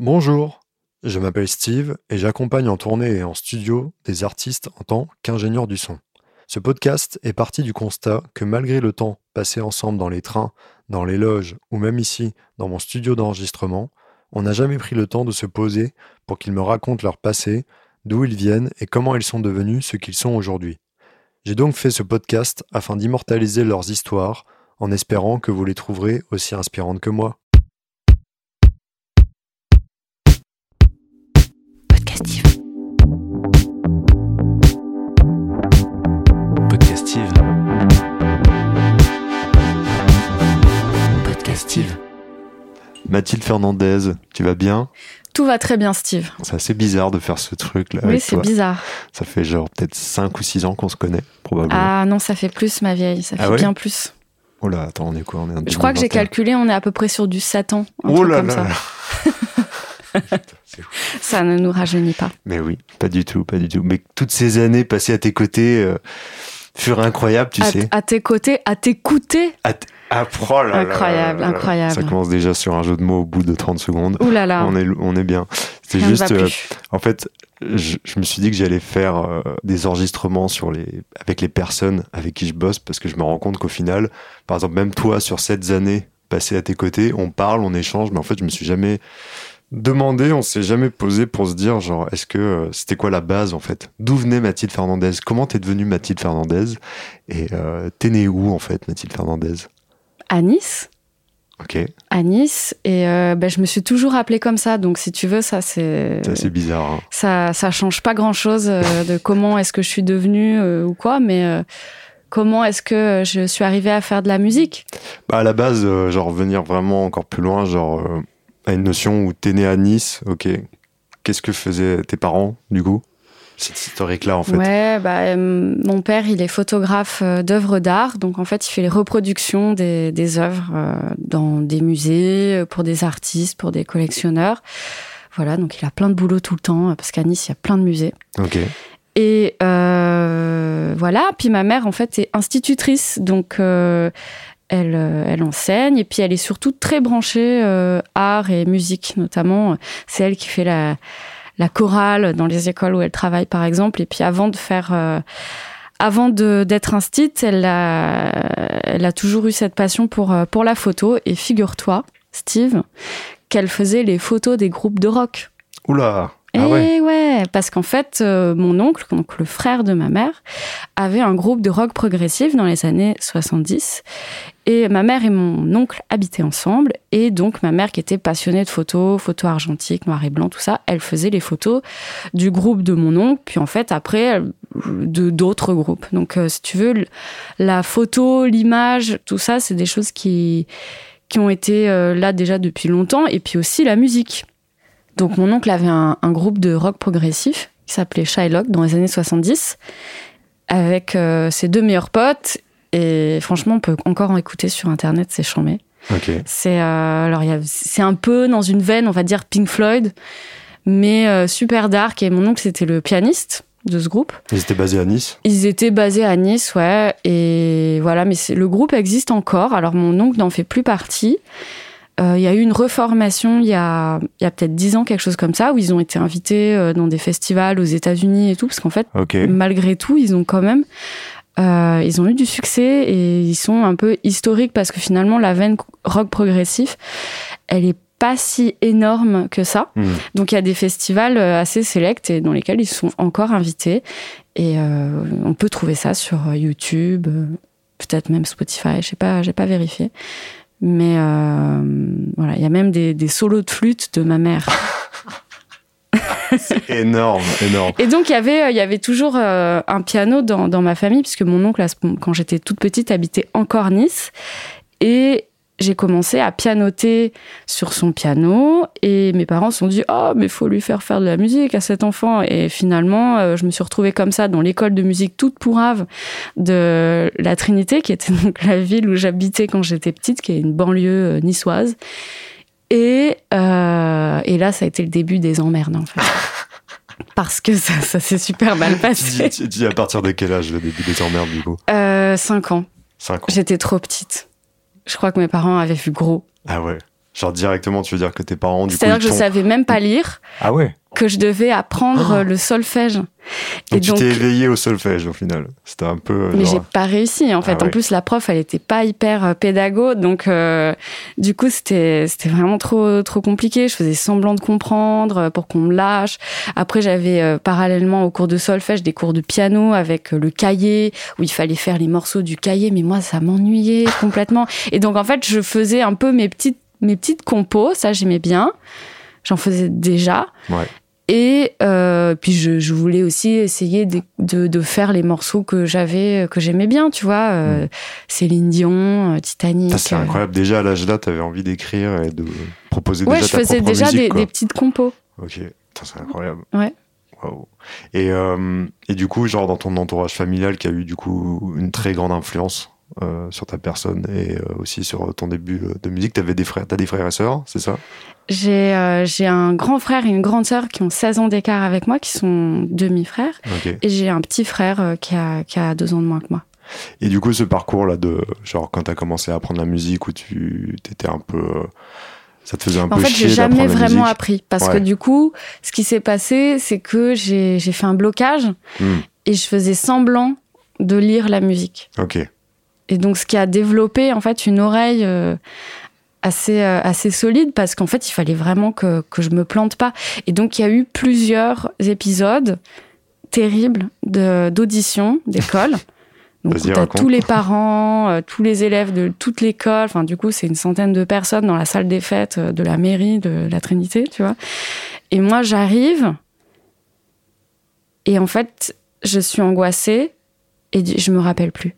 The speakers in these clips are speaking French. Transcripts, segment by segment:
Bonjour, je m'appelle Steve et j'accompagne en tournée et en studio des artistes en tant qu'ingénieur du son. Ce podcast est parti du constat que malgré le temps passé ensemble dans les trains, dans les loges ou même ici dans mon studio d'enregistrement, on n'a jamais pris le temps de se poser pour qu'ils me racontent leur passé, d'où ils viennent et comment ils sont devenus ce qu'ils sont aujourd'hui. J'ai donc fait ce podcast afin d'immortaliser leurs histoires en espérant que vous les trouverez aussi inspirantes que moi. Mathilde Fernandez, tu vas bien? Tout va très bien, Steve. C'est assez bizarre de faire ce truc là. oui, c'est bizarre. Ça fait genre peut-être 5 ou 6 ans qu'on se connaît, probablement. Ah non, ça fait plus, ma vieille. Ça Ah fait ouais? bien plus. Oh là, attends, on est quoi? On est Je crois que j'ai 2021. calculé, on est à peu près sur du 7 ans. un Oh truc là comme là ça. Putain. Ça ne nous rajeunit pas. Mais oui, pas du tout, pas du tout. Mais toutes ces années passées à tes côtés euh, furent incroyables, tu à, sais. à tes côtés, à t'écouter. À ah, oh là Incroyable, là là là. incroyable. Ça commence déjà sur un jeu de mots au bout de 30 secondes. Ouh là là. On est, on est bien. C'est juste, euh, en fait, je, je me suis dit que j'allais faire euh, des enregistrements sur les, avec les personnes avec qui je bosse parce que je me rends compte qu'au final, par exemple, même toi, sur cette années passées à tes côtés, on parle, on échange, mais en fait, je me suis jamais demandé, on s'est jamais posé pour se dire, genre, est-ce que euh, c'était quoi la base en fait? D'où venait Mathilde Fernandez? Comment t'es devenue Mathilde Fernandez? Et euh, t'es née où en fait, Mathilde Fernandez? À Nice. Ok, À Nice. Et euh, ben, je me suis toujours appelée comme ça. Donc, si tu veux, ça, c'est. c'est assez bizarre. hein. Ça, ça change pas grand chose de comment est-ce que je suis devenue euh, ou quoi, mais euh, comment est-ce que je suis arrivée à faire de la musique? Bah à la base, euh, genre venir vraiment encore plus loin, genre euh, à une notion où t'es né à Nice, ok. Qu'est-ce que faisaient tes parents, du coup? Cette historique-là, en fait. Ouais, bah, euh, mon père, il est photographe euh, d'œuvres d'art. Donc, en fait, il fait les reproductions des, des œuvres euh, dans des musées, pour des artistes, pour des collectionneurs. Voilà, donc il a plein de boulot tout le temps, parce qu'à Nice, il y a plein de musées. Ok. Et euh, voilà, puis ma mère, en fait, est institutrice. Donc, elle, elle enseigne. Et puis, elle est surtout très branchée euh, art et musique, notamment. C'est elle qui fait la, la chorale dans les écoles où elle travaille, par exemple. Et puis, avant de faire... euh, avant d'être instite, elle a, elle a toujours eu cette passion pour, euh, pour la photo. Et figure-toi, Steve, qu'elle faisait les photos des groupes de rock. Oula Eh Ah ouais ouais, parce qu'en fait, euh, mon oncle, donc le frère de ma mère, avait un groupe de rock progressif dans les années 70. Et ma mère et mon oncle habitaient ensemble. Et donc, ma mère, qui était passionnée de photos, photos argentiques, noir et blanc, tout ça, elle faisait les photos du groupe de mon oncle. Puis en fait, après, de d'autres groupes. Donc, euh, si tu veux, la photo, l'image, tout ça, c'est des choses qui, qui ont été euh, là déjà depuis longtemps. Et puis aussi la musique. Donc mon oncle avait un, un groupe de rock progressif qui s'appelait Shylock dans les années 70 avec euh, ses deux meilleurs potes et franchement on peut encore en écouter sur internet c'est chambé. Ok. C'est euh, un peu dans une veine on va dire Pink Floyd mais euh, super dark et mon oncle c'était le pianiste de ce groupe. Ils étaient basés à Nice? Ils étaient basés à Nice, ouais. Et voilà, mais le groupe existe encore. Alors, mon oncle n'en fait plus partie. Euh, Il y a eu une reformation il y a, y a peut-être dix ans, quelque chose comme ça, où ils ont été invités dans des festivals aux États-Unis et tout, parce qu'en fait, malgré tout, ils ont quand même, euh, ils ont eu du succès et ils sont un peu historiques parce que finalement, la veine rock progressif, elle est pas si énorme que ça. Hmm. Donc il y a des festivals euh, assez sélects et dans lesquels ils sont encore invités. Et euh, on peut trouver ça sur YouTube, peut-être même Spotify, je sais pas, j'ai pas vérifié. Mais euh, voilà, il y a même des, des solos de flûte de ma mère. C'est énorme, énorme. Et donc il y avait, euh, il y avait toujours euh, un piano dans, ma famille, puisque mon oncle, quand j'étais toute petite, habitait encore Nice. Et j'ai commencé à pianoter sur son piano et mes parents se sont dit oh mais faut lui faire faire de la musique à cet enfant et finalement euh, je me suis retrouvée comme ça dans l'école de musique toute pourrave de la Trinité qui était donc la ville où j'habitais quand j'étais petite qui est une banlieue niçoise et euh, et là ça a été le début des emmerdes en fait parce que ça, ça s'est super mal passé tu dis à partir de quel âge le début des emmerdes, du coup euh, cinq ans 5 ans. j'étais trop petite je crois que mes parents avaient vu gros Ah ouais. Genre directement, tu veux dire que tes parents, du. C'est-à-dire que je savais même pas lire. Ah ouais? Que je devais apprendre le solfège. Donc et tu t'es éveillé au solfège au final. C'était un peu. Euh, Mais j'ai pas réussi en fait. Ah en plus, la prof, elle était pas hyper euh, pédago, donc euh, du coup, c'était c'était vraiment trop trop compliqué. Je faisais semblant de comprendre pour qu'on me lâche. Après, j'avais parallèlement au cours de solfège des cours de piano avec le cahier où il fallait faire les morceaux du cahier. Mais moi, ça m'ennuyait complètement. Et donc en fait, je faisais un peu mes petites mes petites compos. Ça, j'aimais bien. J'en faisais déjà. Ouais. Et euh, puis je, je, voulais aussi essayer de, de, de faire les morceaux que j'avais, que j'aimais bien, tu vois. Euh, mm. Céline Dion, euh, Titanic. C'est incroyable. Déjà à l'âge là, tu avais envie d'écrire et de proposer ouais, déjà je faisais déjà des, des, petites compos. Ok, c'est incroyable. Ouais. Wow. Et, euh, et du coup, genre dans ton entourage familial qui a eu du coup une très grande influence euh, sur ta personne et euh, aussi sur ton début de musique. Tu des frères, as des frères et sœurs, c'est ça? J'ai euh, j'ai un grand frère et une grande sœur qui ont 16 ans d'écart avec moi, qui sont demi-frères. Et j'ai un petit frère qui a, qui a deux ans de moins que moi. Et du coup, ce parcours-là de genre quand tu as commencé à apprendre la musique où tu étais un peu ça te faisait un en peu fait, j'ai jamais vraiment appris parce que du coup, ce qui s'est passé, c'est que j'ai fait un blocage Hmm. et je faisais semblant de lire la musique. Ok. Et donc, ce qui a développé en fait une oreille euh, assez euh, assez solide parce qu'en fait, il fallait vraiment que que je me plante pas. Et donc, il y a eu plusieurs épisodes terribles de d'audition d'école. Donc, raconte. tous les parents, euh, tous les élèves de toute l'école. Enfin, du coup, c'est une centaine de personnes dans la salle des fêtes de la mairie de la Trinité, tu vois. Et moi, j'arrive. Et en fait, je suis angoissée et je me rappelle plus.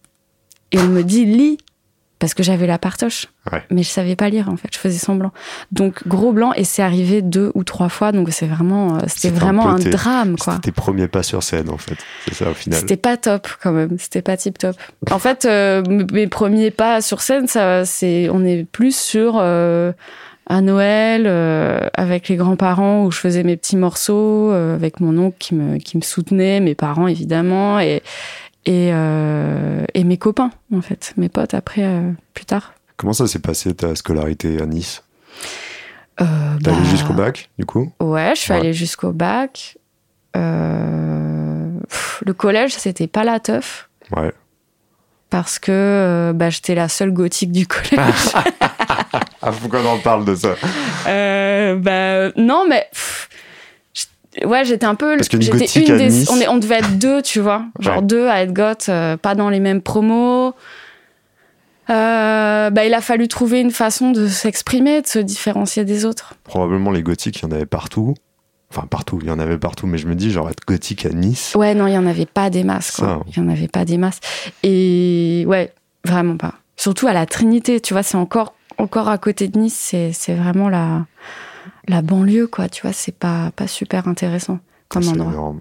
Et on me dit lis parce que j'avais la partoche, Ouais. mais je savais pas lire en fait, je faisais semblant. Donc gros blanc et c'est arrivé deux ou trois fois, donc c'est vraiment, euh, c'était un vraiment un, tes- drame quoi. C'était tes premiers pas sur scène en fait. C'est ça au final. C'était pas top quand même, c'était pas tip top. En fait, euh, mes premiers pas sur scène, ça, c'est, on est plus sur euh, à Noël euh, avec les grands-parents où je faisais mes petits morceaux euh, avec mon oncle qui me qui me soutenait, mes parents évidemment et et, euh, et mes copains en fait, mes potes après euh, plus tard. Comment ça s'est passé ta scolarité à Nice? Euh, T'es allé bah, jusqu'au bac du coup? Ouais, je suis Ouais. allée jusqu'au bac. Euh, pff, le collège, c'était pas la teuf. Ouais. parce que bah, j'étais la seule gothique du collège. Ah, faut qu'on en parle de ça? Bah, non, mais pff, ouais, j'étais un peu. Parce qu'une j'étais une des- Nice- on, est, on devait être deux, tu vois, genre Ouais. deux à être goth, euh, pas dans les mêmes promos. Euh, bah, il a fallu trouver une façon de s'exprimer, de se différencier des autres. Probablement les gothiques, il y en avait partout. Enfin, partout, il y en avait partout, mais je me dis, genre, être gothique à Nice. Ouais, non, il y en avait pas des masses, Ça. quoi. Il y en avait pas des masses. Et ouais, vraiment pas. Surtout à la Trinité, tu vois, c'est encore, encore à côté de Nice, c'est, c'est vraiment la, la banlieue, quoi. Tu vois, c'est pas, pas super intéressant comme endroit. énorme.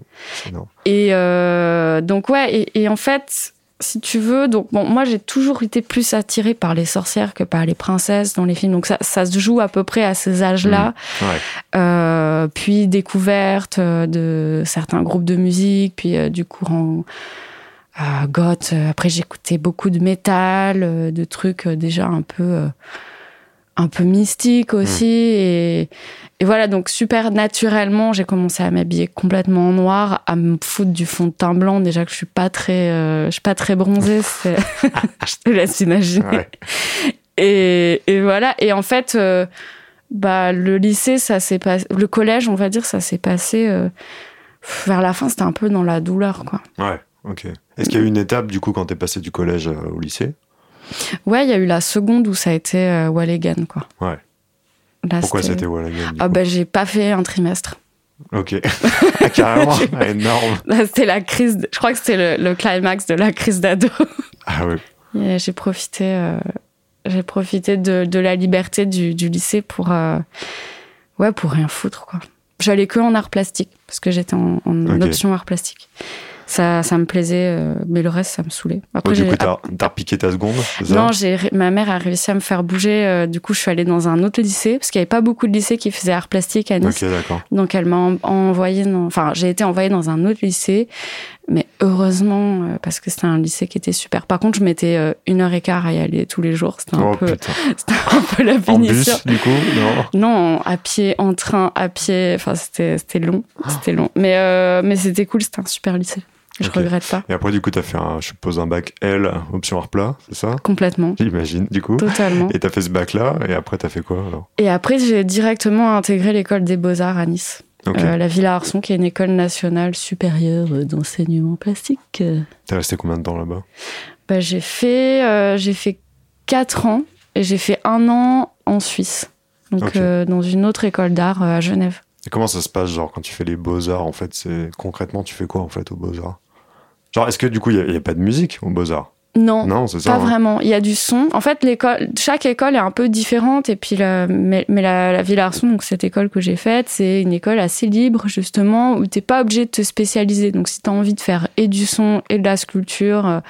Et euh, donc, ouais, et, et en fait, si tu veux, donc, bon, moi, j'ai toujours été plus attirée par les sorcières que par les princesses dans les films. Donc, ça, ça se joue à peu près à ces âges-là. Ouais. Euh, puis découverte euh, de certains groupes de musique, puis euh, du courant goth. Après, j'écoutais beaucoup de métal, de trucs déjà un peu, un peu mystiques aussi. Et, et voilà, donc super naturellement, j'ai commencé à m'habiller complètement en noir, à me foutre du fond de teint blanc. Déjà que je suis pas très, euh, je suis pas très bronzée, c'est- je te laisse imaginer. Ouais. Et, et voilà. Et en fait, euh, bah, le lycée, ça s'est passé, le collège, on va dire, ça s'est passé euh, vers la fin. C'était un peu dans la douleur, quoi. Ouais, ok. Est-ce qu'il y a eu une étape, du coup, quand t'es passé du collège au lycée? Ouais, il y a eu la seconde où ça a été euh, Walligan, quoi. Ouais. Là, Pourquoi c'était Wallagan du Ah bah j'ai pas fait un trimestre. Ok. Ah, Carrément, Ah, énorme. Là, c'était la crise. de- Je crois que c'était le, le climax de la crise d'ado. Ah ouais. Et J'ai profité, euh, j'ai profité de, de la liberté du, du lycée pour, euh, ouais, pour rien foutre quoi. J'allais que en art plastique parce que j'étais en, option art plastique. Ça, ça me plaisait, euh, mais le reste, ça me saoulait. Après, Oh, du coup, t'as t'as repiqué ta seconde ça? Non, j'ai, ma mère a réussi à me faire bouger. euh, du coup, je suis allée dans un autre lycée parce qu'il n'y avait pas beaucoup de lycées qui faisaient art plastique à Nice. Ok, d'accord. Donc elle m'a en- envoyé, dans- enfin j'ai été envoyée dans un autre lycée, Mais heureusement, euh, parce que c'était un lycée qui était super. Par contre, je mettais une heure et quart à y aller tous les jours. C'était un, Oh, peu, c'était un peu la En punition. bus, du coup Non? Non, à pied, en train, à pied. Enfin, c'était c'était long. Ah. C'était long. Mais, euh, mais c'était cool. C'était un super lycée. Je Ok. regrette pas. Et après, du coup, t'as fait, un, je suppose, un bac L, option art plat, c'est ça? Complètement. J'imagine, du coup. Totalement. Et t'as fait ce bac-là, et après, t'as fait quoi alors? Et après, j'ai directement intégré l'école des beaux-arts à Nice. Euh, la Villa Arson, qui est une école nationale supérieure d'enseignement plastique. T'es resté combien de temps là-bas? Bah, j'ai fait, euh, j'ai fait 4 ans et j'ai fait un an en Suisse. Donc, euh, dans une autre école d'art à Genève. Et comment ça se passe, genre, quand tu fais les beaux-arts, en fait, c'est concrètement, tu fais quoi, en fait, aux beaux-arts? Genre, est-ce que, du coup, il n'y a, pas de musique aux beaux-arts? Non, Non, c'est ça pas hein vraiment. Il y a du son. En fait, l'école, chaque école est un peu différente. Et puis, la- mais, mais la, la Villa Arson, donc cette école que j'ai faite, c'est une école assez libre, justement, où t'es pas obligé de te spécialiser. Donc, si tu as envie de faire et du son et de la sculpture euh,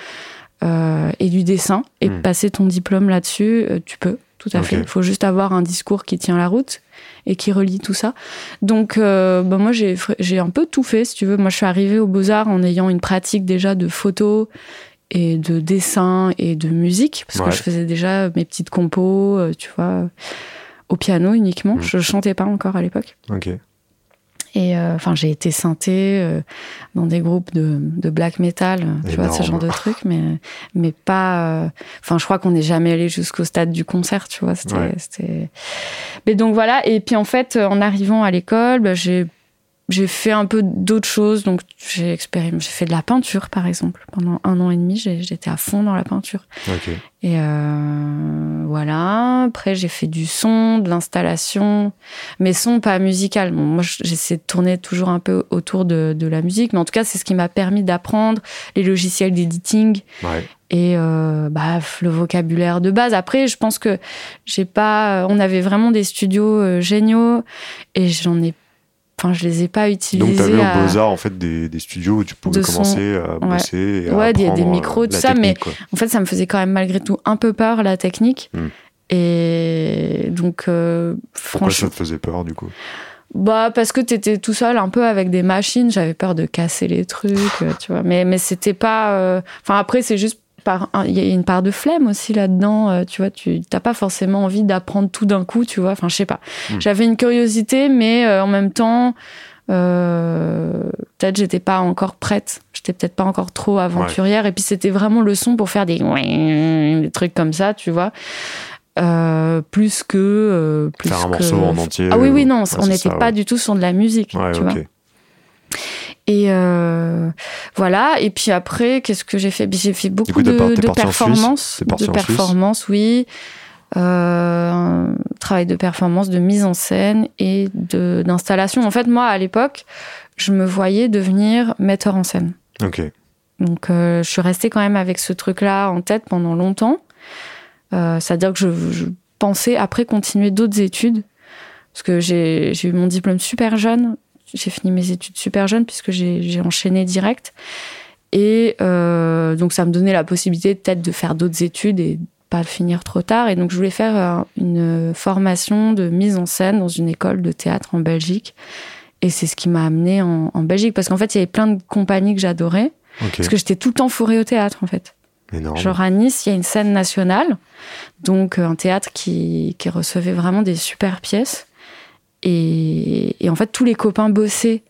euh, et du dessin et Hmm. passer ton diplôme là-dessus, euh, tu peux. Tout à fait. Il faut juste avoir un discours qui tient la route et qui relie tout ça. Donc, euh, bah, moi, j'ai j'ai un peu tout fait, si tu veux. Moi, je suis arrivée aux Beaux-Arts en ayant une pratique déjà de photo et de dessin et de musique, parce Ouais. que je faisais déjà mes petites compos, euh, tu vois, au piano uniquement. Mm. Je chantais pas encore à l'époque. Ok. Et euh, enfin, j'ai été synthé euh, dans des groupes de, de black metal, euh, tu vois, ce genre de trucs, mais, mais pas. euh, Enfin, je crois qu'on n'est jamais allé jusqu'au stade du concert, tu vois. C'était. Ouais. Mais donc voilà. Et puis en fait, en arrivant à l'école, bah, j'ai. J'ai fait un peu d'autres choses, donc j'ai expérimenté, j'ai fait de la peinture par exemple. Pendant un an et demi, j'étais à fond dans la peinture. Et euh, voilà. Après, j'ai fait du son, de l'installation, mais son pas musical. Bon, moi, j'essaie de tourner toujours un peu autour de, de la musique, mais en tout cas, c'est ce qui m'a permis d'apprendre les logiciels d'editing Ouais. et euh, bah, le vocabulaire de base. Après, je pense que j'ai pas. On avait vraiment des studios euh, géniaux et j'en ai. Enfin, je les ai pas utilisés. Donc, t'avais à- aux Beaux-Arts, en fait, des, des studios où tu pouvais son. commencer à bosser. Et Ouais, il y a des apprendre, micros, euh, tout ça, mais quoi. En fait, ça me faisait quand même malgré tout un peu peur, la technique. Hmm. Et donc, euh, Pourquoi ça franchement, te faisait peur, du coup? Bah, parce que t'étais tout seul un peu avec des machines, j'avais peur de casser les trucs, euh, tu vois. Mais, mais c'était pas. euh, Enfin, après, c'est juste. Il y a une part de flemme aussi là-dedans, euh, tu vois. Tu t'as pas forcément envie d'apprendre tout d'un coup, tu vois. Enfin, je sais pas. Hmm. J'avais une curiosité, mais euh, en même temps, euh, peut-être j'étais pas encore prête. J'étais peut-être pas encore trop aventurière. Et puis c'était vraiment le son pour faire des, des trucs comme ça, tu vois. Euh, plus que plus Faire un que- morceau en entier. Ah oui oui non, ouais, on n'était pas du tout sur de la musique, Ouais, tu ok. vois. Et euh, voilà. Et puis après, qu'est-ce que j'ai fait? J'ai fait beaucoup coup, de, performances, de performances, oui. Euh, travail de performance, de mise en scène et d'installation. En fait, moi, à l'époque, je me voyais devenir metteur en scène. Ok. Donc, euh, je suis restée quand même avec ce truc-là en tête pendant longtemps. C'est-à-dire que je, je pensais après continuer d'autres études. Parce que j'ai eu mon diplôme super jeune. J'ai fini mes études super jeune puisque j'ai enchaîné direct. Et euh, donc, ça me donnait la possibilité peut-être de faire d'autres études et pas finir trop tard. Et donc, je voulais faire euh, une formation de mise en scène dans une école de théâtre en Belgique. Et c'est ce qui m'a amené en, en Belgique. Parce qu'en fait, il y avait plein de compagnies que j'adorais. Parce que j'étais tout le temps fourrée au théâtre, en fait. Énorme. Genre à Nice, il y a une scène nationale, donc euh, un théâtre qui, qui recevait vraiment des super pièces. Et, et en fait, tous les copains bossaient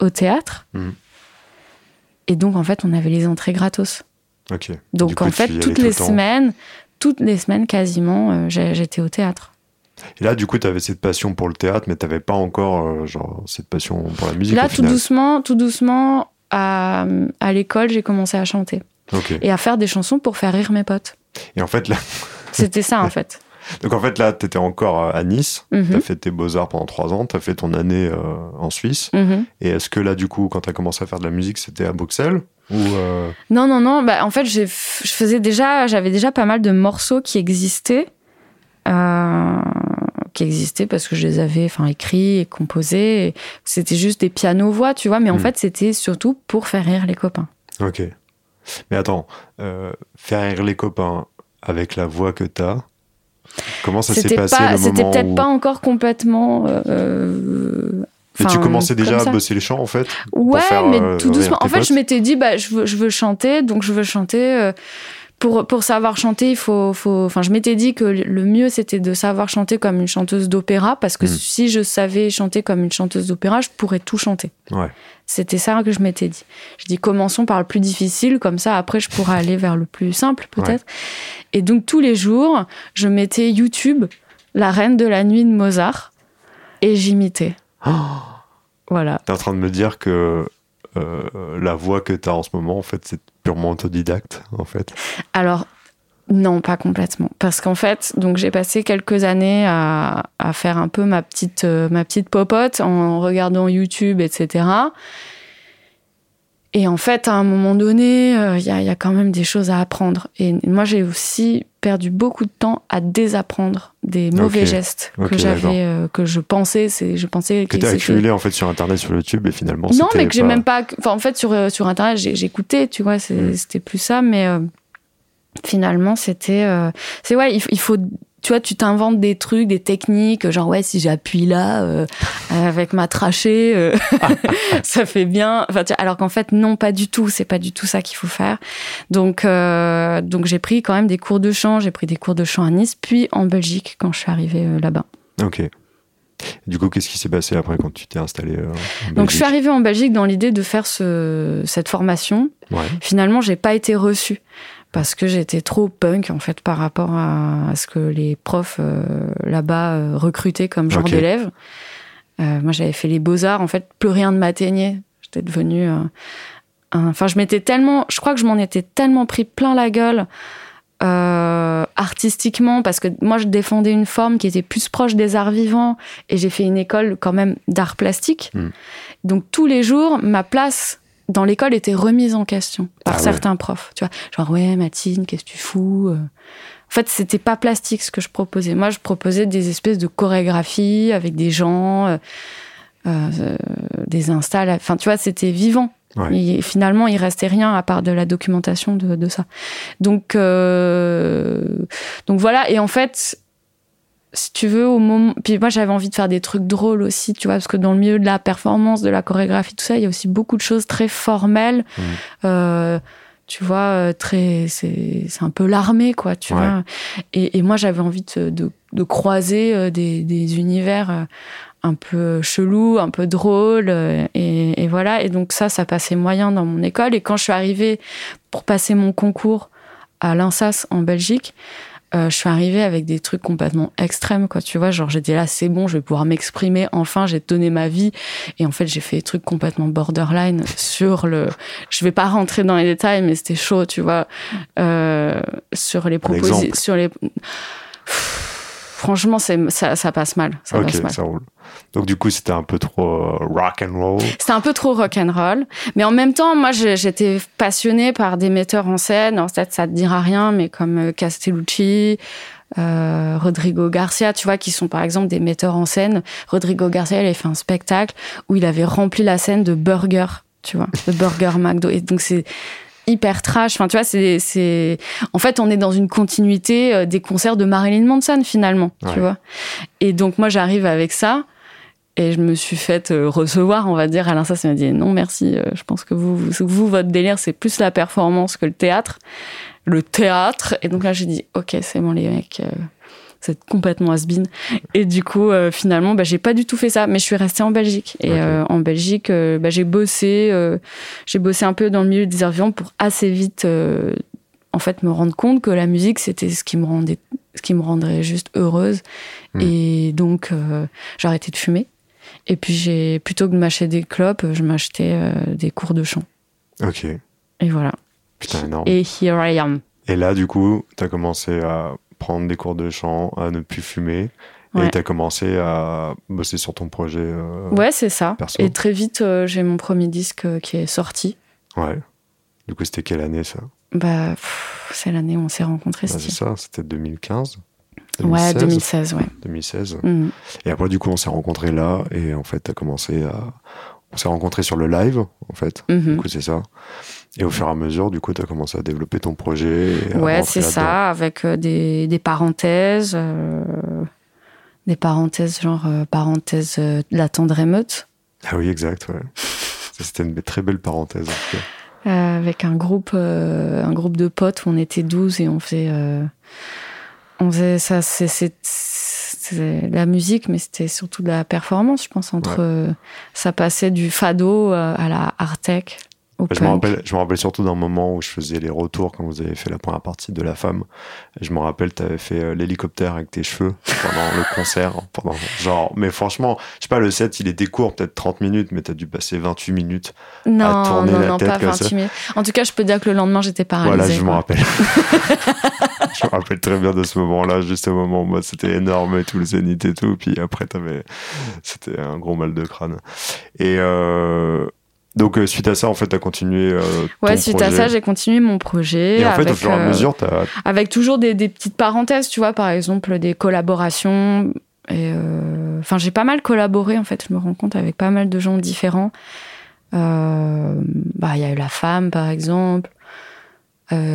au théâtre. Mhm. Et donc, en fait, on avait les entrées gratos. Ok. Donc, coup, en tu fait, toutes tout le les semaines, toutes les semaines quasiment, euh, j'étais au théâtre. Et là, du coup, t'avais cette passion pour le théâtre, mais t'avais pas encore, euh, genre, cette passion pour la musique. Là, au tout final. doucement, tout doucement, à, à l'école, j'ai commencé à chanter et à faire des chansons pour faire rire mes potes. Et en fait, là, C'était ça, en fait. Donc en fait, là, t'étais encore euh, à Nice. Mhm, T'as fait tes beaux-arts pendant trois ans. T'as fait ton année euh, en Suisse. mhm. Et est-ce que là, du coup, quand t'as commencé à faire de la musique, c'était à Bruxelles ou euh, Non, non, non. Bah, en fait, je faisais déjà, j'avais déjà pas mal de morceaux qui existaient, euh, qui existaient parce que je les avais, enfin, écrits et composés. C'était juste des pianos-voix, tu vois. Mais en Hmm. fait, c'était surtout pour faire rire les copains. Ok. Mais attends, faire rire les copains avec la voix que t'as. Comment ça s'est passé pas, le c'était peut-être où... pas encore complètement. euh, Mais Mais tu commençais déjà à bosser les chants en fait Ouais, faire, mais euh, tout doucement. En fait, potes je m'étais dit, bah, je veux, je veux chanter, donc je veux chanter. Pour, pour savoir chanter, il faut, faut. Enfin, je m'étais dit que le mieux, c'était de savoir chanter comme une chanteuse d'opéra, parce que Mm. si je savais chanter comme une chanteuse d'opéra, je pourrais tout chanter. Ouais. C'était ça que je m'étais dit. Je dis, commençons par le plus difficile, comme ça, après, je pourrais aller vers le plus simple, peut-être. Et donc, tous les jours, je mettais YouTube, La Reine de la Nuit de Mozart, et j'imitais. Oh, Voilà. T'es en train de me dire que euh, la voix que t'as en ce moment, en fait, c'est purement autodidacte, en fait. Alors, non, pas complètement. Parce qu'en fait, donc j'ai passé quelques années à, faire un peu ma petite, euh, ma petite popote en regardant YouTube, etc. Et en fait, à un moment donné, euh, il y, a, il y a quand même des choses à apprendre. Et moi, j'ai aussi perdu beaucoup de temps à désapprendre des mauvais gestes que j'avais, euh, que je pensais, c'est, je pensais Que t'as accumulé en fait sur internet, sur YouTube, et finalement. non, mais que j'ai même pas. Enfin, en fait, sur, euh, sur Internet, j'ai- j'écoutais, tu vois, Mm. c'était plus ça, mais euh, finalement, c'était. c'est ouais, il faut. Tu vois, tu t'inventes des trucs, des techniques, genre ouais, si j'appuie là euh, avec ma trachée, euh, ça fait bien. Enfin, tu vois, alors qu'en fait, non, pas du tout. C'est pas du tout ça qu'il faut faire. Donc, euh, donc j'ai pris quand même des cours de chant. J'ai pris des cours de chant à Nice, puis en Belgique quand je suis arrivée euh, là-bas. Ok. Du coup, qu'est-ce qui s'est passé après quand tu t'es installé euh, en Donc, je suis arrivée en Belgique dans l'idée de faire ce, cette formation. Ouais. finalement, j'ai pas été reçue parce que j'étais trop punk en fait par rapport à, à ce que les profs euh, là-bas euh, recrutaient comme genre Ok. d'élèves. Euh, moi, j'avais fait les beaux arts. En fait, plus rien ne m'atteignait. J'étais devenue. euh, un- Enfin, je m'étais tellement. Je crois que je m'en étais tellement pris plein la gueule. euh, artistiquement parce que moi je défendais une forme qui était plus proche des arts vivants et j'ai fait une école quand même d'art plastique Mm. donc tous les jours ma place dans l'école était remise en question par Ah ouais. certains profs. Tu vois, genre ouais, Matine, qu'est-ce que tu fous euh En fait, c'était pas plastique ce que je proposais. Moi, je proposais des espèces de chorégraphies avec des gens, euh, euh, des installs. Enfin, tu vois, c'était vivant. Ouais. Et finalement, il restait rien à part de la documentation de, de ça. Donc, euh, donc voilà. Et en fait, si tu veux, au moment. Puis moi, j'avais envie de faire des trucs drôles aussi, tu vois, parce que dans le milieu de la performance, de la chorégraphie, tout ça, il y a aussi beaucoup de choses très formelles. Mhm. Euh, tu vois, euh, très. C'est c'est un peu l'armée, quoi, tu Ouais. vois. Et, et moi, j'avais envie de, de, de croiser euh, des, des univers. euh, un peu chelous, un peu drôles, et, et voilà. Et donc ça, ça passait moyen dans mon école. Et quand je suis arrivée pour passer mon concours à l'INSAS en Belgique, euh, je suis arrivée avec des trucs complètement extrêmes, quoi. Tu vois, genre j'étais là, c'est bon, je vais pouvoir m'exprimer. Enfin, j'ai donné ma vie. Et en fait, j'ai fait des trucs complètement borderline sur le. Je vais pas rentrer dans les détails, mais c'était chaud, tu vois, euh, sur les propositions, sur les. Franchement, c'est ça, ça passe mal. Ça ok, passe mal. ça roule. Donc du coup, c'était un peu trop euh, rock and roll. C'était un peu trop rock'n'roll. Mais en même temps, moi, j'étais passionnée par des metteurs en scène. Alors, peut-être ça te dira rien, mais comme euh, Castellucci, euh, Rodrigo Garcia, tu vois, qui sont par exemple des metteurs en scène. Rodrigo Garcia, il avait fait un spectacle où il avait rempli la scène de burgers, tu vois, de burger McDo. Et donc, c'est hyper trash. Enfin, tu vois, c'est, c'est, en fait, on est dans une continuité euh, des concerts de Marilyn Manson, finalement, Ouais. tu vois. Et donc, moi, j'arrive avec ça. Et je me suis faite euh, recevoir, on va dire. Alain Sass m'a dit non, merci. euh, Je pense que vous, vous, vous, votre délire, c'est plus la performance que le théâtre. Le théâtre. Et donc là, j'ai dit ok, c'est bon, les mecs. C'est complètement has-been. Et du coup, euh, finalement, bah, j'ai pas du tout fait ça, mais je suis restée en Belgique. Et euh, en Belgique, euh, bah, j'ai bossé, j'ai bossé un peu dans le milieu des arts pour assez vite, en fait, me rendre compte que la musique, c'était ce qui me rendait, ce qui me rendrait juste heureuse. Mm. Et donc, j'ai arrêté de fumer. Et puis, j'ai plutôt que de m'acheter des clopes, je m'achetais des cours de chant. Ok, Et voilà. putain énorme. Et here I am. Et là, du coup, t'as commencé à prendre des cours de chant, à ne plus fumer, et Ouais. t'as commencé à bosser sur ton projet. euh, Ouais, c'est ça. perso. Et très vite, euh, j'ai mon premier disque euh, qui est sorti. ouais. Du coup, c'était quelle année ça? Bah, c'est l'année où on s'est rencontrés, Bah, C'est ça, c'était 2015 Ouais, 2016, ouais. 2016. Mhm. Et après, du coup, on s'est rencontrés là, et en fait, t'as commencé à. On s'est rencontrés sur le live, en fait. Du Mhm. coup, c'est ça. Et au fur et à mesure, du coup, t'as commencé à développer ton projet. Ouais, c'est ça, avec euh, des, des parenthèses. euh, des parenthèses, genre euh, parenthèse euh, de la tendre émeute. Ah oui, exact, ouais. C'était une très belle parenthèse. En tout cas. avec un groupe, un groupe de potes où on était 12 et on faisait, on faisait ça, c'est la musique, mais c'était surtout de la performance, je pense. Entre, ça passait du fado à la artec. Je me, rappelle, je me rappelle surtout d'un moment où je faisais les retours quand vous avez fait la première partie de La Femme. je me rappelle, tu avais fait euh, l'hélicoptère avec tes cheveux pendant le concert. Pendant, genre, mais franchement, je sais pas, le set, il était court, peut-être 30 minutes, mais tu as dû passer 28 minutes non, à tourner non, la non, tête pas comme 28 ça. minutes. En tout cas, je peux dire que le lendemain, j'étais paralysée. Voilà, je me rappelle. je me rappelle très bien de ce moment-là, juste au moment où moi, c'était énorme et tout, le zénith et tout. Puis après, t'avais, c'était un gros mal de crâne. Et, euh, donc euh, suite à ça, en fait, tu as continué. Euh, ouais, suite à ça, j'ai continué mon projet. Et en avec, fait, au fur et à euh, mesure, tu as. Avec toujours des, des, petites parenthèses, tu vois, par exemple des collaborations. Et euh, enfin, j'ai pas mal collaboré, en fait, je me rends compte, avec pas mal de gens différents. Bah, il y a eu la femme, par exemple,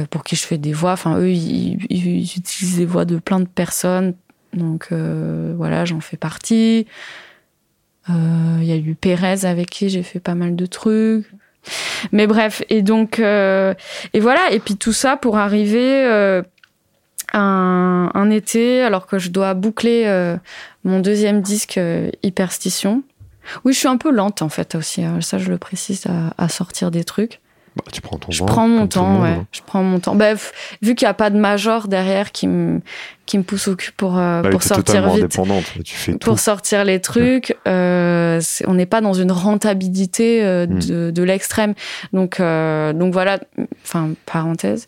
pour qui je fais des voix. Enfin, eux, ils, ils, utilisent des voix de plein de personnes. Donc voilà, j'en fais partie. Il euh, y a eu Pérez avec qui j'ai fait pas mal de trucs. Mais bref, et donc, euh, et voilà, et puis tout ça pour arriver euh, un, un, été, alors que je dois boucler euh, mon deuxième disque Hyperstition. Oui, je suis un peu lente en fait aussi, hein, ça je le précise, à, à sortir des trucs. Bah, tu prends ton je temps. prends mon temps, ouais. hein. Je prends mon temps. Bah, vu qu'il n'y a pas de major derrière qui me qui me pousse au cul pour euh, Bah, pour sortir vite, indépendante, tu fais tout. pour sortir les trucs. euh, on n'est pas dans une rentabilité euh, Hmm. de, de l'extrême. Donc donc voilà. Enfin parenthèse.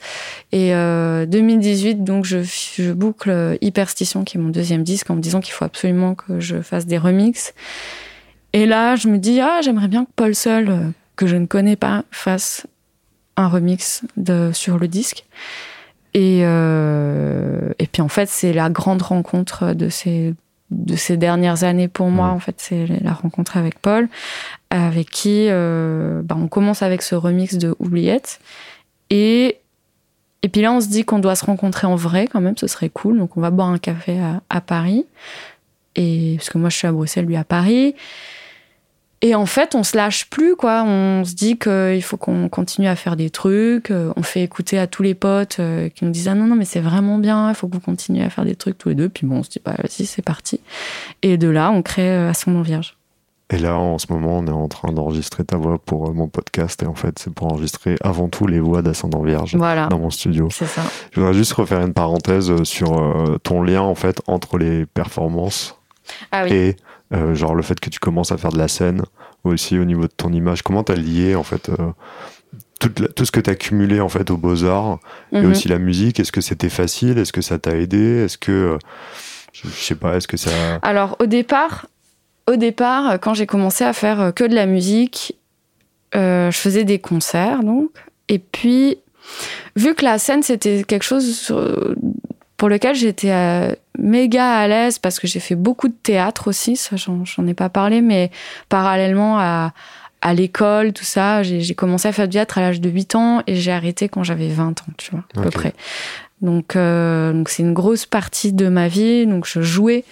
Et euh, 2018, donc je je boucle Hyperstition qui est mon deuxième disque en me disant qu'il faut absolument que je fasse des remixes. Et là, je me dis ah j'aimerais bien que Paul Seul que je ne connais pas fasse un remix de, sur le disque. Et, euh, et puis en fait, c'est la grande rencontre de ces, de ces dernières années pour moi. En fait, c'est la rencontre avec Paul, avec qui euh, bah, on commence avec ce remix de Oubliette. Et, et puis là, on se dit qu'on doit se rencontrer en vrai quand même, ce serait cool. Donc on va boire un café à, à Paris. Et, parce que moi, je suis à Bruxelles, lui à Paris. Et en fait, on se lâche plus, quoi. On se dit qu'il faut qu'on continue à faire des trucs. Euh, On fait écouter à tous les potes euh, qui nous disent Ah non, non, mais c'est vraiment bien, il faut que vous continuiez à faire des trucs tous les deux. Puis bon, on se dit Bah vas-y, c'est parti. Et de là, on crée euh, Ascendant Vierge. Et là, en ce moment, on est en train d'enregistrer ta voix pour mon podcast. Et en fait, c'est pour enregistrer avant tout les voix d'Ascendant Vierge Voilà, dans mon studio. c'est ça. Je voudrais juste refaire une parenthèse sur ton lien, en fait, entre les performances Ah oui. et euh, genre le fait que tu commences à faire de la scène aussi au niveau de ton image. Comment t'as lié, en fait, euh, toute la- tout ce que t'as cumulé, en fait, aux Beaux-Arts et Mhm. aussi la musique? Est-ce que c'était facile? Est-ce que ça t'a aidé? Est-ce que, euh, je, je sais pas, est-ce que ça... Alors au départ, au départ, quand j'ai commencé à faire que de la musique, je faisais des concerts donc. Et puis, vu que la scène c'était quelque chose sur- pour lequel j'étais euh, méga à l'aise parce que j'ai fait beaucoup de théâtre aussi, ça j'en ai pas parlé, mais parallèlement à, à l'école, tout ça, j'ai commencé à faire du théâtre à l'âge de 8 ans et j'ai arrêté quand j'avais 20 ans, tu vois, à peu près. Donc euh, donc c'est une grosse partie de ma vie, donc je jouais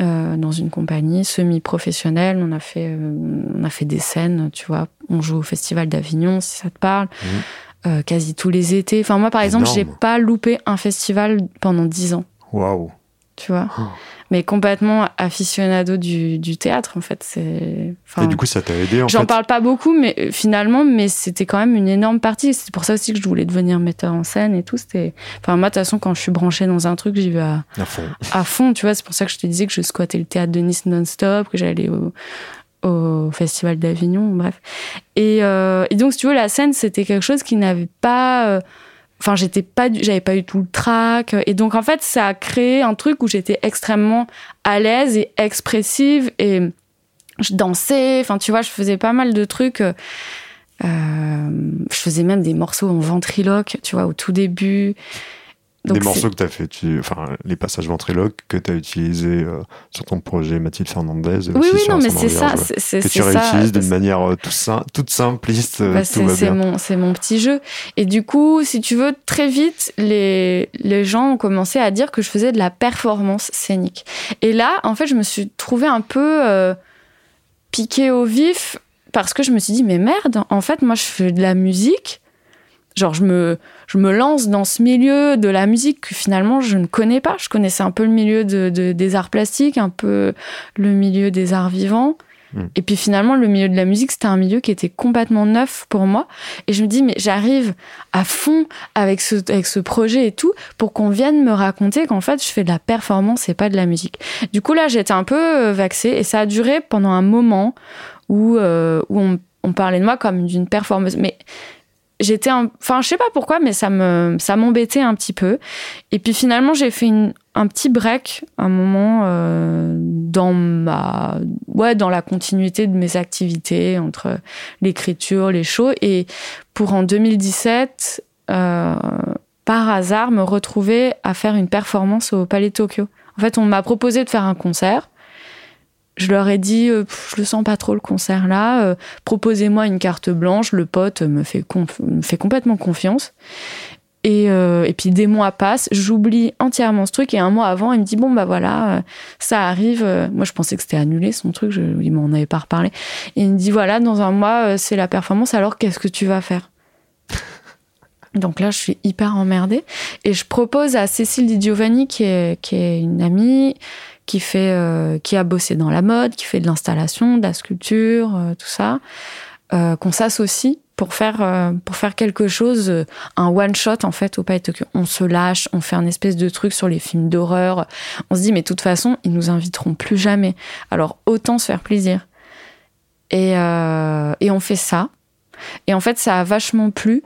euh, dans une compagnie semi-professionnelle. On a fait, euh, on a fait des scènes, tu vois. On joue au Festival d'Avignon, si ça te parle. Mhm. Euh, quasi tous les étés. Enfin, moi, par exemple, j'ai pas loupé un festival pendant dix ans, Waouh tu vois. Oh. Mais complètement aficionado du, du théâtre, en fait. C'est. enfin, Et du coup, ça t'a aidé, en J'en fait parle pas beaucoup, mais euh, finalement, mais c'était quand même une énorme partie. C'est pour ça aussi que je voulais devenir metteur en scène et tout. C'était, enfin, moi, de toute façon, quand je suis branchée dans un truc, j'y vais à, à fond. à fond, tu vois. C'est pour ça que je te disais que je squattais le théâtre de Nice non-stop, que j'allais au, au Festival d'Avignon, bref. Et, euh, et donc, si tu veux, la scène, c'était quelque chose qui n'avait pas. euh, Enfin, j'étais pas, j'avais pas eu tout le trac. Et donc, en fait, ça a créé un truc où j'étais extrêmement à l'aise et expressive et je dansais. Enfin, tu vois, je faisais pas mal de trucs. euh, je faisais même des morceaux en ventriloque, tu vois, au tout début. Donc, des morceaux que tu as fait, tu, enfin, les passages ventriloques que tu as utilisés euh, sur ton projet Mathilde Fernandez. Oui, oui, non, mais c'est ça, ouais. c'est Que tu réutilises d'une manière euh, tout sim- toute simpliste, euh, Bah, tout c'est mon, mon petit jeu. Et du coup, si tu veux, très vite, les, les gens ont commencé à dire que je faisais de la performance scénique. Et là, en fait, je me suis trouvée un peu. euh, piqué au vif parce que je me suis dit, mais merde, en fait, moi, je fais de la musique. Genre, je me, je me lance dans ce milieu de la musique que finalement je ne connais pas. Je connaissais un peu le milieu de, des arts plastiques, un peu le milieu des arts vivants. Hmm. Et puis finalement, le milieu de la musique, c'était un milieu qui était complètement neuf pour moi. Et je me dis, mais j'arrive à fond avec ce, avec ce projet et tout pour qu'on vienne me raconter qu'en fait, je fais de la performance et pas de la musique. Du coup, là, j'étais un peu euh, vexée et ça a duré pendant un moment où, euh, où on, on, parlait de moi comme d'une performeuse. Mais j'étais enfin je sais pas pourquoi mais ça me ça m'embêtait un petit peu. Et puis finalement j'ai fait une, un petit break un moment euh, dans ma ouais dans la continuité de mes activités entre l'écriture les shows. Et pour en 2017 euh, par hasard me retrouver à faire une performance au Palais Tokyo. En fait on m'a proposé de faire un concert je leur ai dit, euh, je le sens pas trop le concert là, euh, proposez-moi une carte blanche. Le pote me fait, me fait complètement confiance. Et, euh, et, puis des mois passent, j'oublie entièrement ce truc. Et un mois avant, il me dit bon bah voilà, ça arrive. Moi je pensais que c'était annulé son truc, je, il m'en avait pas reparlé. Et il me dit voilà, dans un mois c'est la performance. Alors qu'est-ce que tu vas faire? Donc là, je suis hyper emmerdée. Et je propose à Cécile Di Giovanni, qui est, qui est une amie, qui fait, euh, qui a bossé dans la mode, qui fait de l'installation, de la sculpture, euh, tout ça, euh, qu'on s'associe pour faire pour faire quelque chose, un one shot en fait au Palais Tokyo. On se lâche, on fait un espèce de truc sur les films d'horreur. On se dit mais de toute façon ils nous inviteront plus jamais. Alors autant se faire plaisir. Et et on fait ça. Et en fait ça a vachement plu.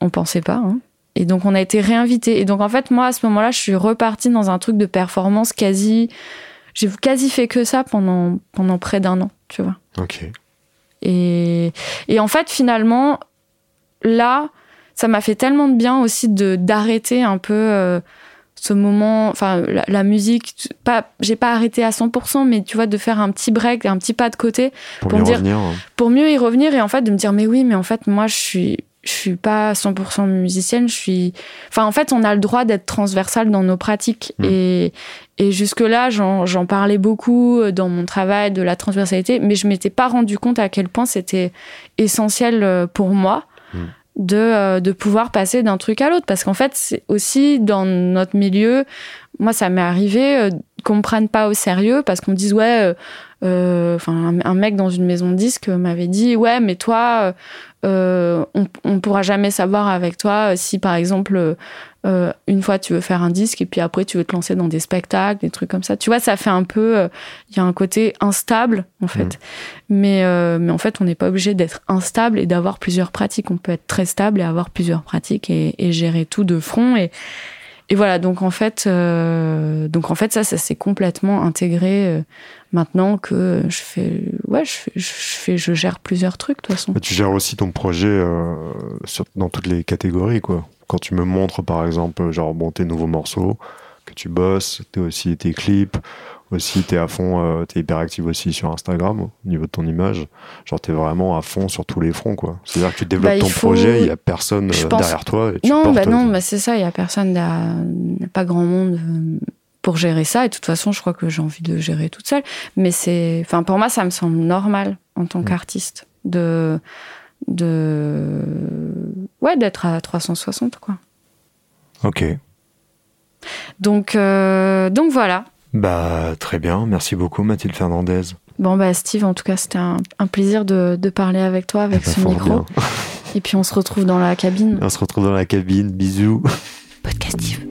On pensait pas. Hein. Et donc on a été réinvité. Et donc en fait moi à ce moment-là je suis repartie dans un truc de performance quasi. J'ai quasi fait que ça pendant pendant près d'un an, tu vois. Ok. Et et en fait finalement là ça m'a fait tellement de bien aussi de d'arrêter un peu. Euh, ce moment, enfin la, musique, pas, j'ai pas arrêté à 100%, mais tu vois de faire un petit break, un petit pas de côté pour, me dire, revenir. Hein. pour mieux y revenir et en fait de me dire mais oui, mais en fait moi je suis je suis pas 100% musicienne, je suis enfin en fait on a le droit d'être transversal dans nos pratiques mm. et et jusque là j'en parlais beaucoup dans mon travail de la transversalité mais je m'étais pas rendu compte à quel point c'était essentiel euh, pour moi mm. de euh, de pouvoir passer d'un truc à l'autre parce qu'en fait c'est aussi dans notre milieu moi ça m'est arrivé euh, qu'on me prenne pas au sérieux parce qu'on me dise ouais enfin un, mec dans une maison de disque m'avait dit ouais mais toi euh, on, on pourra jamais savoir avec toi si par exemple euh, une fois tu veux faire un disque et puis après tu veux te lancer dans des spectacles, des trucs comme ça. Tu vois, ça fait un peu, euh, il y a un côté instable en fait. Mm. Mais mais en fait, on n'est pas obligé d'être instable et d'avoir plusieurs pratiques. On peut être très stable et avoir plusieurs pratiques et, et gérer tout de front et et voilà, donc en fait, euh, donc en fait, ça, ça s'est complètement intégré euh, maintenant que je fais, ouais, je fais, je fais, je gère plusieurs trucs de toute façon. tu gères aussi ton projet euh, sur, dans toutes les catégories, quoi. Quand tu me montres, par exemple, genre bon, tes nouveaux morceaux que tu bosses, t'es aussi tes clips, aussi t'es à fond, euh, t'es hyper active aussi sur Instagram au niveau de ton image. Genre t'es vraiment à fond sur tous les fronts quoi. C'est-à-dire que tu développes bah, ton projet, il y a personne euh, derrière toi. Et tu non, bah non, euh, bah c'est ça, il y a personne, pas grand monde pour gérer ça. Et de toute façon, je crois que j'ai envie de gérer toute seule. Mais c'est, enfin pour moi, ça me semble normal en tant mm. qu'artiste de de ouais d'être à 360 quoi. Ok. Donc donc voilà. Bah, très bien. Merci beaucoup, Mathilde Fernandez. Bon, bah, Steve, en tout cas, c'était un, plaisir de, parler avec toi, avec ce micro. Et puis, on se retrouve dans la cabine. On se retrouve dans la cabine. Bisous. Podcastive.